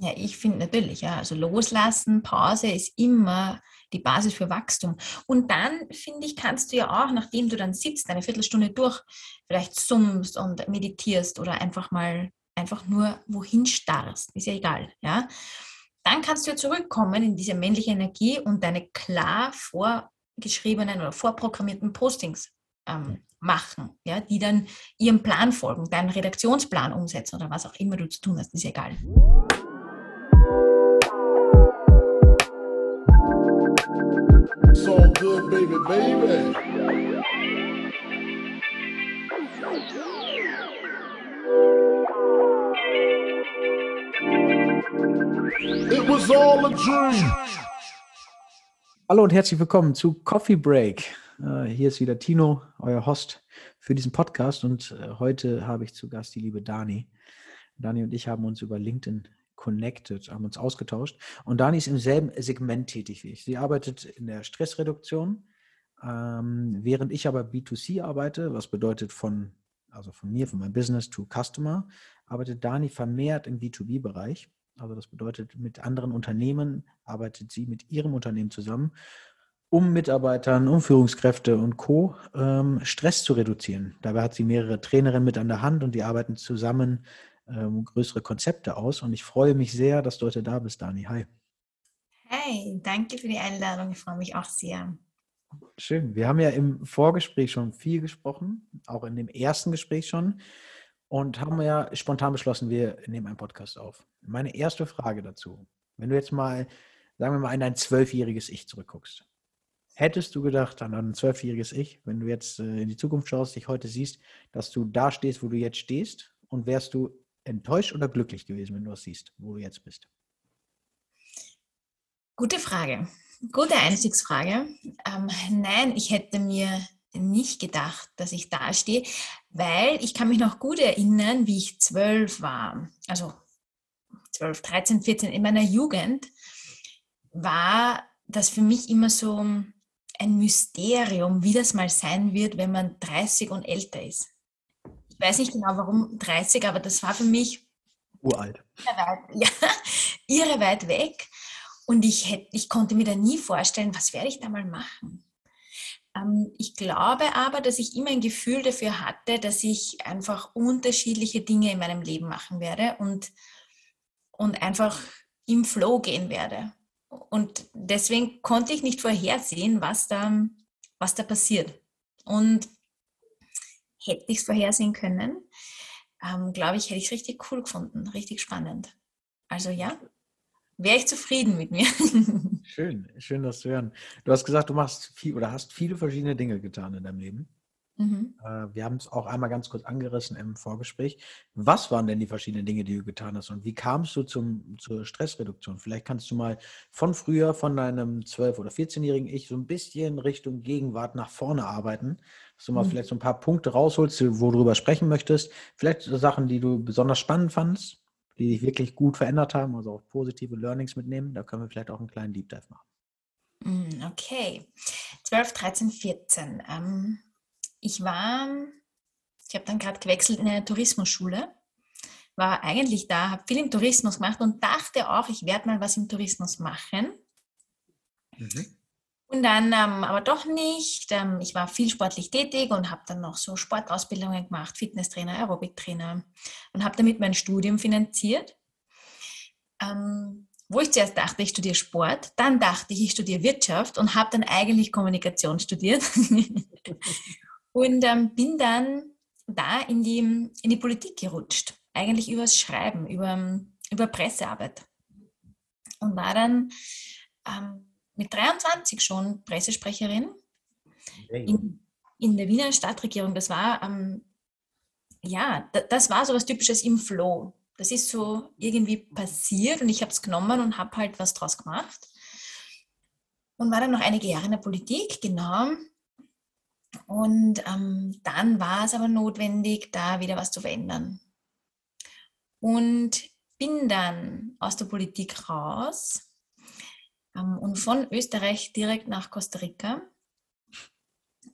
Ja, ich finde natürlich, ja, also loslassen, Pause ist immer die Basis für Wachstum. Und dann, finde ich, kannst du ja auch, nachdem du dann sitzt, eine Viertelstunde durch, vielleicht summst und meditierst oder einfach mal einfach nur wohin starrst, ist ja egal, ja. Dann kannst du ja zurückkommen in diese männliche Energie und deine klar vorgeschriebenen oder vorprogrammierten Postings ähm, machen, ja, die dann ihrem Plan folgen, deinen Redaktionsplan umsetzen oder was auch immer du zu tun hast, ist ja egal. Good, baby, baby. It was all a dream. Hallo und herzlich willkommen zu Coffee Break. Uh, hier ist wieder Tino, euer Host für diesen Podcast und uh, heute habe ich zu Gast die liebe Dani. Dani und ich haben uns über LinkedIn connected, haben uns ausgetauscht. Und Dani ist im selben Segment tätig wie ich. Sie arbeitet in der Stressreduktion, ähm, während ich aber B2C arbeite, was bedeutet von, also von mir, von meinem Business to Customer, arbeitet Dani vermehrt im B2B-Bereich. Also das bedeutet, mit anderen Unternehmen arbeitet sie mit ihrem Unternehmen zusammen, um Mitarbeitern, um Führungskräfte und Co. Ähm, Stress zu reduzieren. Dabei hat sie mehrere Trainerinnen mit an der Hand und die arbeiten zusammen ähm, größere Konzepte aus. Und ich freue mich sehr, dass du heute da bist, Dani. Hi. Hey, danke für die Einladung. Ich freue mich auch sehr. Schön. Wir haben ja im Vorgespräch schon viel gesprochen, auch in dem ersten Gespräch schon. Und haben ja spontan beschlossen, wir nehmen einen Podcast auf. Meine erste Frage dazu, wenn du jetzt mal, sagen wir mal, in dein zwölfjähriges Ich zurückguckst, hättest du gedacht an ein zwölfjähriges Ich, wenn du jetzt äh, in die Zukunft schaust, dich heute siehst, dass du da stehst, wo du jetzt stehst und wärst du enttäuscht oder glücklich gewesen, wenn du das siehst, wo du jetzt bist? Gute Frage. Gute Einstiegsfrage. Ähm, nein, ich hätte mir nicht gedacht, dass ich da stehe, weil ich kann mich noch gut erinnern, wie ich zwölf war. Also zwölf, 13, 14 in meiner Jugend war das für mich immer so ein Mysterium, wie das mal sein wird, wenn man 30 und älter ist ich weiß nicht genau warum 30, aber das war für mich uralt. Irre weit, ja, irre weit weg. Und ich, hätte, ich konnte mir da nie vorstellen, was werde ich da mal machen. Ähm, ich glaube aber, dass ich immer ein Gefühl dafür hatte, dass ich einfach unterschiedliche Dinge in meinem Leben machen werde und, und einfach im Flow gehen werde. Und deswegen konnte ich nicht vorhersehen, was da, was da passiert. Und hätte ich es vorhersehen können, ähm, glaube ich, hätte ich es richtig cool gefunden, richtig spannend. Also ja, wäre ich zufrieden mit mir. Schön, schön, das zu hören. Du hast gesagt, du machst viel oder hast viele verschiedene Dinge getan in deinem Leben. Mhm. Äh, wir haben es auch einmal ganz kurz angerissen im Vorgespräch. Was waren denn die verschiedenen Dinge, die du getan hast und wie kamst du zum, zur Stressreduktion? Vielleicht kannst du mal von früher, von deinem 12- oder 14-jährigen Ich so ein bisschen Richtung Gegenwart nach vorne arbeiten, dass du mal mhm. vielleicht so ein paar Punkte rausholst, wo du drüber sprechen möchtest. Vielleicht Sachen, die du besonders spannend fandest, die dich wirklich gut verändert haben, also auch positive Learnings mitnehmen. Da können wir vielleicht auch einen kleinen Deep Dive machen. Mm, okay. 12, 13, 14. Ähm ich war, ich habe dann gerade gewechselt in eine Tourismusschule, war eigentlich da, habe viel im Tourismus gemacht und dachte auch, ich werde mal was im Tourismus machen. Mhm. Und dann ähm, aber doch nicht. Ähm, ich war viel sportlich tätig und habe dann noch so Sportausbildungen gemacht, Fitnesstrainer, Aerobiktrainer und habe damit mein Studium finanziert. Ähm, wo ich zuerst dachte, ich studiere Sport, dann dachte ich, ich studiere Wirtschaft und habe dann eigentlich Kommunikation studiert. Und ähm, bin dann da in die, in die Politik gerutscht, eigentlich übers Schreiben, über, über Pressearbeit. Und war dann ähm, mit 23 schon Pressesprecherin in, in der Wiener Stadtregierung. Das war, ähm, ja, das war so was Typisches im Flow. Das ist so irgendwie passiert und ich habe es genommen und habe halt was draus gemacht. Und war dann noch einige Jahre in der Politik, genau. Und ähm, dann war es aber notwendig, da wieder was zu verändern. Und bin dann aus der Politik raus und von Österreich direkt nach Costa Rica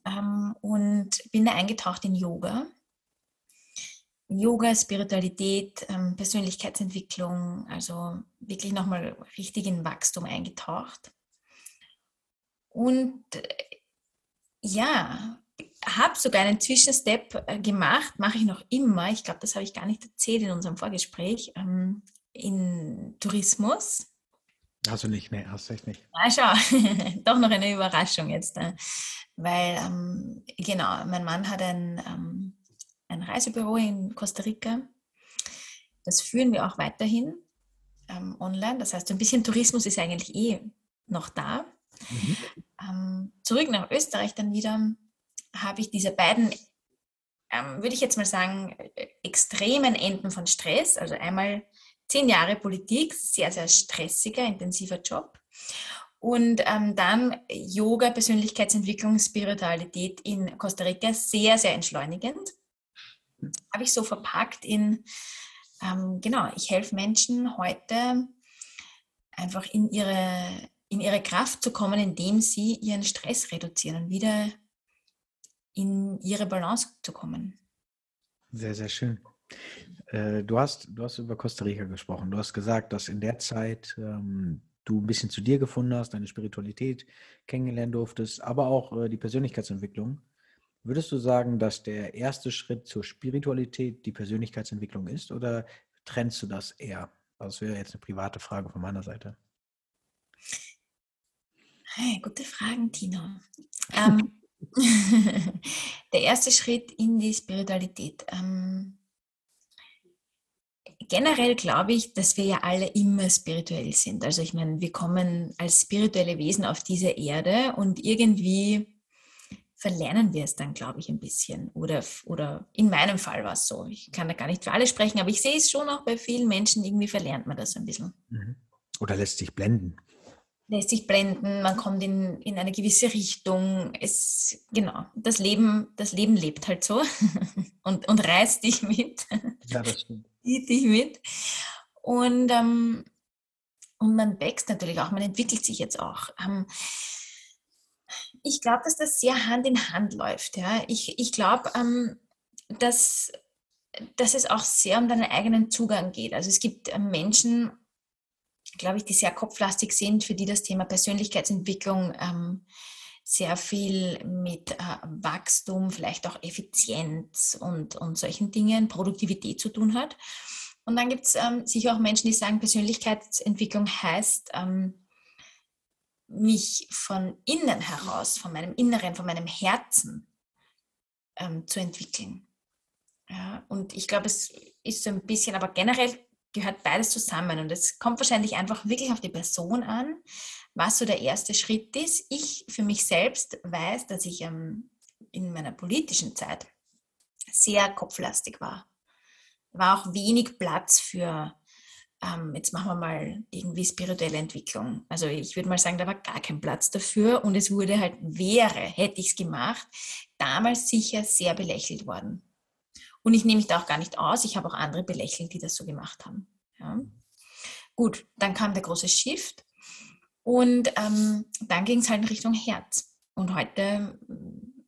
ähm, und bin da eingetaucht in Yoga. Yoga, Spiritualität, ähm, Persönlichkeitsentwicklung, also wirklich nochmal richtig in Wachstum eingetaucht. Und äh, ja, habe sogar einen Zwischenstep äh, gemacht, mache ich noch immer. Ich glaube, das habe ich gar nicht erzählt in unserem Vorgespräch. Ähm, in Tourismus. Du nicht, nee, hast du echt nicht. Ah, schau, doch noch eine Überraschung jetzt. Äh, weil, ähm, genau, mein Mann hat ein, ähm, ein Reisebüro in Costa Rica. Das führen wir auch weiterhin ähm, online. Das heißt, ein bisschen Tourismus ist eigentlich eh noch da. Mhm. Ähm, zurück nach Österreich dann wieder habe ich diese beiden, ähm, würde ich jetzt mal sagen, extremen Enden von Stress. Also einmal zehn Jahre Politik, sehr, sehr stressiger, intensiver Job. Und ähm, dann Yoga, Persönlichkeitsentwicklung, Spiritualität in Costa Rica, sehr, sehr entschleunigend. Habe ich so verpackt in, ähm, genau, ich helfe Menschen heute einfach in ihre, in ihre Kraft zu kommen, indem sie ihren Stress reduzieren und wieder in ihre Balance zu kommen. Sehr, sehr schön. Äh, du, hast, du hast über Costa Rica gesprochen. Du hast gesagt, dass in der Zeit ähm, du ein bisschen zu dir gefunden hast, deine Spiritualität kennengelernt durftest, aber auch äh, die Persönlichkeitsentwicklung. Würdest du sagen, dass der erste Schritt zur Spiritualität die Persönlichkeitsentwicklung ist oder trennst du das eher? Das wäre jetzt eine private Frage von meiner Seite. Hey, gute Fragen, Tino. Ähm, der erste Schritt in die Spiritualität. Ähm, generell glaube ich, dass wir ja alle immer spirituell sind. Also ich meine, wir kommen als spirituelle Wesen auf diese Erde und irgendwie verlernen wir es dann, glaube ich, ein bisschen. Oder, oder in meinem Fall war es so. Ich kann da gar nicht für alle sprechen, aber ich sehe es schon auch bei vielen Menschen, irgendwie verlernt man das ein bisschen. Mhm. Oder lässt sich blenden lässt sich blenden, man kommt in, in eine gewisse Richtung. Es, genau, das Leben, das Leben lebt halt so und, und reißt dich mit. Ja, das stimmt. Zieht dich mit. Und, ähm, und man wächst natürlich auch, man entwickelt sich jetzt auch. Ähm, ich glaube, dass das sehr Hand in Hand läuft. Ja? Ich, ich glaube, ähm, dass, dass es auch sehr um deinen eigenen Zugang geht. Also es gibt äh, Menschen, glaube ich, die sehr kopflastig sind, für die das Thema Persönlichkeitsentwicklung ähm, sehr viel mit äh, Wachstum, vielleicht auch Effizienz und, und solchen Dingen, Produktivität zu tun hat. Und dann gibt es ähm, sicher auch Menschen, die sagen, Persönlichkeitsentwicklung heißt, ähm, mich von innen heraus, von meinem Inneren, von meinem Herzen ähm, zu entwickeln. Ja, und ich glaube, es ist so ein bisschen, aber generell gehört beides zusammen. Und es kommt wahrscheinlich einfach wirklich auf die Person an, was so der erste Schritt ist. Ich für mich selbst weiß, dass ich ähm, in meiner politischen Zeit sehr kopflastig war. War auch wenig Platz für, ähm, jetzt machen wir mal irgendwie spirituelle Entwicklung. Also ich würde mal sagen, da war gar kein Platz dafür und es wurde halt, wäre, hätte ich es gemacht, damals sicher sehr belächelt worden. Und ich nehme mich da auch gar nicht aus. Ich habe auch andere belächelt, die das so gemacht haben. Ja. Gut, dann kam der große Shift und ähm, dann ging es halt in Richtung Herz. Und heute mm,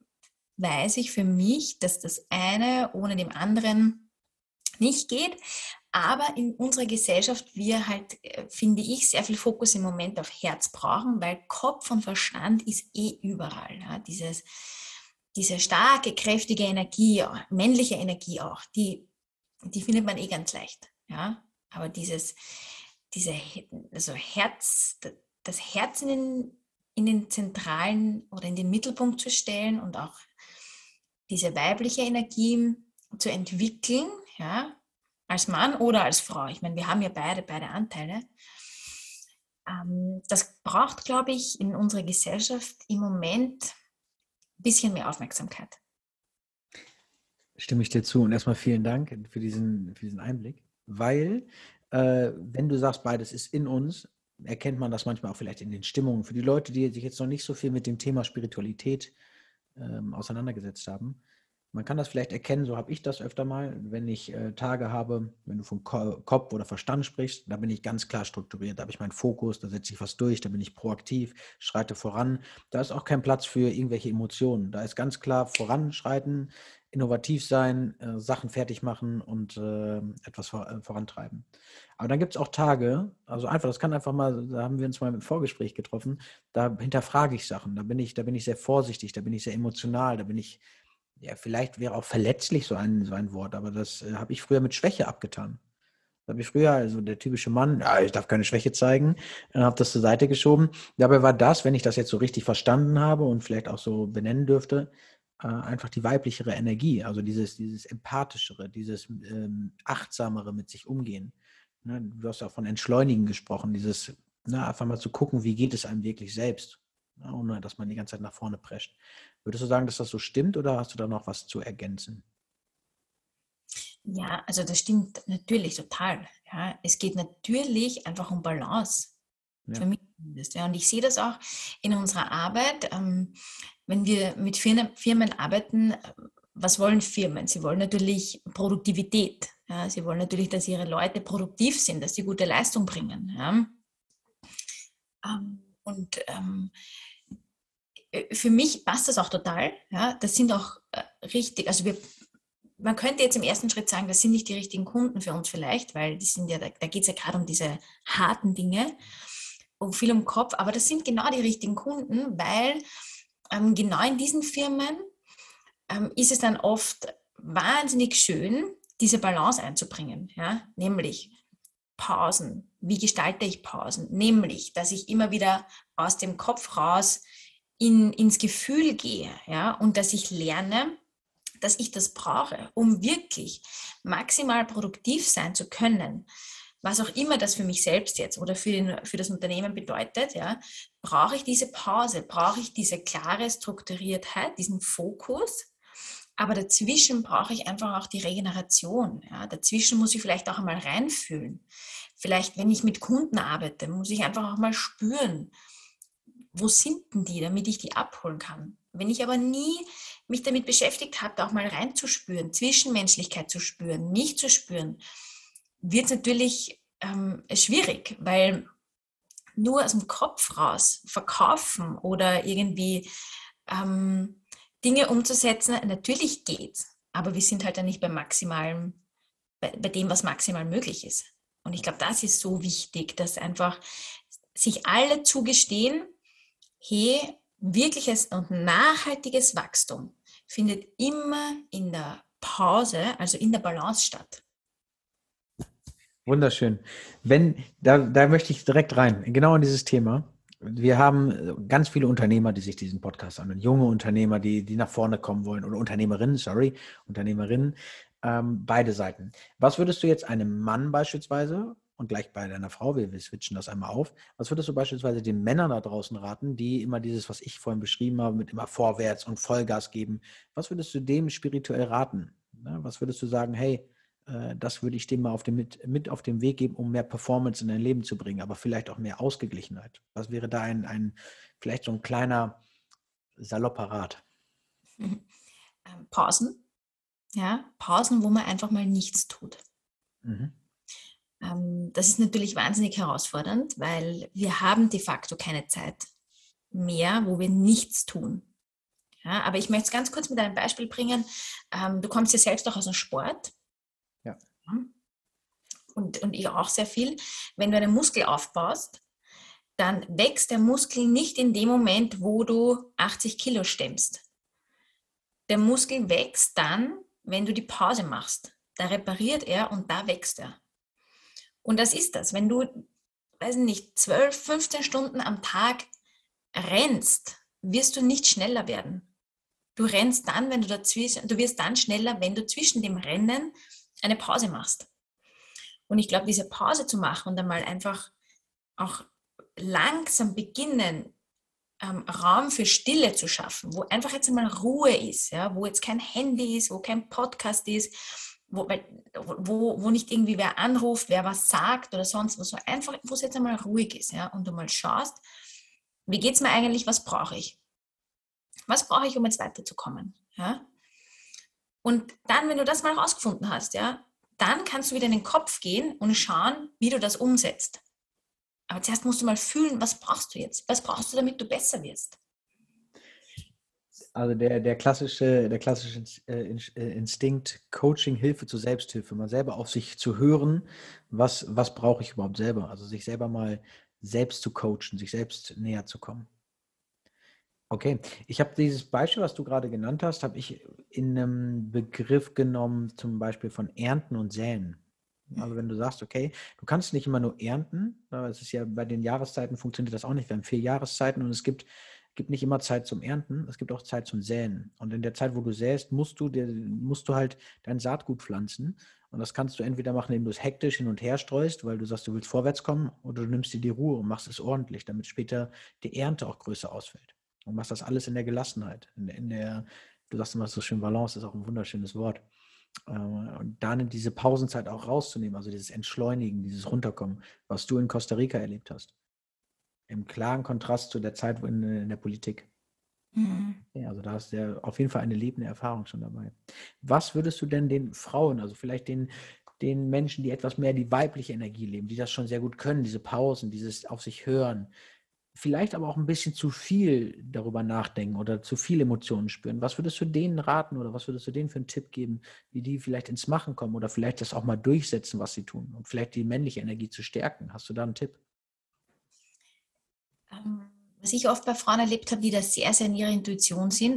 weiß ich für mich, dass das eine ohne dem anderen nicht geht. Aber in unserer Gesellschaft wir halt, äh, finde ich, sehr viel Fokus im Moment auf Herz brauchen, weil Kopf und Verstand ist eh überall. Ja? Dieses, diese starke, kräftige Energie, männliche Energie auch, die, die findet man eh ganz leicht. Ja? Aber dieses, diese, also Herz, das Herz in den, in den zentralen oder in den Mittelpunkt zu stellen und auch diese weibliche Energie zu entwickeln, ja, als Mann oder als Frau. Ich meine, wir haben ja beide, beide Anteile. Ähm, das braucht, glaube ich, in unserer Gesellschaft im Moment ein bisschen mehr Aufmerksamkeit. Stimme ich dir zu und erstmal vielen Dank für diesen, für diesen Einblick, weil äh, wenn du sagst, beides ist in uns, erkennt man das manchmal auch vielleicht in den Stimmungen. Für die Leute, die sich jetzt noch nicht so viel mit dem Thema Spiritualität ähm, auseinandergesetzt haben, Man kann das vielleicht erkennen, so habe ich das öfter mal, wenn ich äh, Tage habe, wenn du vom Ko Kopf oder Verstand sprichst, da bin ich ganz klar strukturiert, da habe ich meinen Fokus, da setze ich was durch, da bin ich proaktiv, schreite voran. Da ist auch kein Platz für irgendwelche Emotionen. Da ist ganz klar voranschreiten, innovativ sein, äh, Sachen fertig machen und äh, etwas vor, äh, vorantreiben. Aber dann gibt es auch Tage, also einfach, das kann einfach mal, da haben wir uns mal im Vorgespräch getroffen, da hinterfrage ich Sachen, da bin ich, da bin ich sehr vorsichtig, da bin ich sehr emotional, da bin ich ja, vielleicht wäre auch verletzlich so ein, so ein Wort, aber das äh, habe ich früher mit Schwäche abgetan. Das habe ich früher, also der typische Mann, ja, ich darf keine Schwäche zeigen, äh, habe das zur Seite geschoben. Dabei war das, wenn ich das jetzt so richtig verstanden habe und vielleicht auch so benennen dürfte, äh, einfach die weiblichere Energie, also dieses, dieses empathischere, dieses ähm, achtsamere mit sich umgehen. Ne, du hast auch von Entschleunigen gesprochen, dieses, na, ne, einfach mal zu gucken, wie geht es einem wirklich selbst, ne, ohne dass man die ganze Zeit nach vorne prescht. Würdest du sagen, dass das so stimmt oder hast du da noch was zu ergänzen? Ja, also das stimmt natürlich total. Ja, es geht natürlich einfach um Balance. Ja. Für mich zumindest. Ja, und ich sehe das auch in unserer Arbeit. Ähm, wenn wir mit Firmen, Firmen arbeiten, was wollen Firmen? Sie wollen natürlich Produktivität. Ja, sie wollen natürlich, dass ihre Leute produktiv sind, dass sie gute Leistung bringen. Ja. Ähm, und ähm, äh, für mich passt das auch total. Ja, das sind auch äh, richtig, also wir, man könnte jetzt im ersten Schritt sagen, das sind nicht die richtigen Kunden für uns vielleicht, weil die sind ja, da, da geht es ja gerade um diese harten Dinge, um viel um Kopf, aber das sind genau die richtigen Kunden, weil ähm, genau in diesen Firmen ähm, ist es dann oft wahnsinnig schön, diese Balance einzubringen, ja, nämlich Pausen. Wie gestalte ich Pausen? Nämlich, dass ich immer wieder aus dem Kopf raus in, ins Gefühl gehe ja, und dass ich lerne, dass ich das brauche, um wirklich maximal produktiv sein zu können, was auch immer das für mich selbst jetzt oder für, den, für das Unternehmen bedeutet, ja, brauche ich diese Pause, brauche ich diese klare Strukturiertheit, diesen Fokus. Aber dazwischen brauche ich einfach auch die Regeneration. Ja. Dazwischen muss ich vielleicht auch einmal reinfühlen. Vielleicht, wenn ich mit Kunden arbeite, muss ich einfach auch mal spüren, wo sind denn die, damit ich die abholen kann? Wenn ich aber nie mich damit beschäftigt habe, auch mal reinzuspüren, Zwischenmenschlichkeit zu spüren, mich zu spüren, wird es natürlich ähm, schwierig, weil nur aus dem Kopf raus verkaufen oder irgendwie ähm, Dinge umzusetzen, natürlich geht, aber wir sind halt dann nicht beim maximalen, bei, bei dem, was maximal möglich ist. Und ich glaube, das ist so wichtig, dass einfach sich alle zugestehen, hey, wirkliches und nachhaltiges Wachstum findet immer in der Pause, also in der Balance statt. Wunderschön. Wenn, da, da möchte ich direkt rein, genau in dieses Thema. Wir haben ganz viele Unternehmer, die sich diesen Podcast anhören, junge Unternehmer, die, die nach vorne kommen wollen, oder Unternehmerinnen, sorry, Unternehmerinnen, ähm, beide Seiten. Was würdest du jetzt einem Mann beispielsweise und gleich bei deiner Frau, wir, wir switchen das einmal auf. Was würdest du beispielsweise den Männern da draußen raten, die immer dieses, was ich vorhin beschrieben habe, mit immer vorwärts und Vollgas geben? Was würdest du dem spirituell raten? Was würdest du sagen, hey, äh, das würde ich dem mal auf dem, mit, mit auf den Weg geben, um mehr Performance in dein Leben zu bringen, aber vielleicht auch mehr Ausgeglichenheit? Was wäre da ein, ein vielleicht so ein kleiner salopper Rat? Ähm, Pausen. Ja, Pausen, wo man einfach mal nichts tut. Mhm. Ähm, das ist natürlich wahnsinnig herausfordernd, weil wir haben de facto keine Zeit mehr, wo wir nichts tun. Ja, aber ich möchte es ganz kurz mit einem Beispiel bringen. Ähm, du kommst ja selbst auch aus dem Sport. Ja. Und, und ich auch sehr viel. Wenn du einen Muskel aufbaust, dann wächst der Muskel nicht in dem Moment, wo du 80 Kilo stemmst. Der Muskel wächst dann, wenn du die Pause machst. Da repariert er und da wächst er. Und das ist das. Wenn du, weiß nicht, 12, 15 Stunden am Tag rennst, wirst du nicht schneller werden. Du rennst dann, wenn du dazwischen, du wirst dann schneller, wenn du zwischen dem Rennen eine Pause machst. Und ich glaube, diese Pause zu machen und einmal einfach auch langsam beginnen, ähm, Raum für Stille zu schaffen, wo einfach jetzt einmal Ruhe ist, ja, wo jetzt kein Handy ist, wo kein Podcast ist, wo, wo, wo nicht irgendwie wer anruft, wer was sagt oder sonst was, so einfach, wo es jetzt einmal ruhig ist, ja, und du mal schaust, wie geht es mir eigentlich, was brauche ich? Was brauche ich, um jetzt weiterzukommen? Ja? Und dann, wenn du das mal rausgefunden hast, ja, dann kannst du wieder in den Kopf gehen und schauen, wie du das umsetzt. Aber zuerst musst du mal fühlen, was brauchst du jetzt? Was brauchst du, damit du besser wirst? Also der, der klassische, der klassische äh, äh, Instinkt, Coaching, Hilfe zur Selbsthilfe, mal selber auf sich zu hören, was, was brauche ich überhaupt selber? Also sich selber mal selbst zu coachen, sich selbst näher zu kommen. Okay, ich habe dieses Beispiel, was du gerade genannt hast, habe ich in einem Begriff genommen, zum Beispiel von Ernten und Säen. Also wenn du sagst, okay, du kannst nicht immer nur ernten, es ist ja bei den Jahreszeiten funktioniert das auch nicht. Wir haben vier Jahreszeiten und es gibt, gibt nicht immer Zeit zum Ernten, es gibt auch Zeit zum Säen. Und in der Zeit, wo du säst, musst du, dir, musst du halt dein Saatgut pflanzen. Und das kannst du entweder machen, indem du es hektisch hin und her streust, weil du sagst, du willst vorwärts kommen, oder du nimmst dir die Ruhe und machst es ordentlich, damit später die Ernte auch größer ausfällt. Und machst das alles in der Gelassenheit, in, in der, du sagst immer so schön, Balance ist auch ein wunderschönes Wort. Äh, und dann diese Pausenzeit auch rauszunehmen, also dieses Entschleunigen, dieses Runterkommen, was du in Costa Rica erlebt hast. Im klaren Kontrast zu der Zeit in, in der Politik. Mhm. Ja, also da ist ja auf jeden Fall eine lebende Erfahrung schon dabei. Was würdest du denn den Frauen, also vielleicht den, den Menschen, die etwas mehr die weibliche Energie leben, die das schon sehr gut können, diese Pausen, dieses auf sich hören, vielleicht aber auch ein bisschen zu viel darüber nachdenken oder zu viel Emotionen spüren. Was würdest du denen raten oder was würdest du denen für einen Tipp geben, wie die vielleicht ins Machen kommen oder vielleicht das auch mal durchsetzen, was sie tun und vielleicht die männliche Energie zu stärken? Hast du da einen Tipp? Ähm, was ich oft bei Frauen erlebt habe, die da sehr, sehr in ihrer Intuition sind,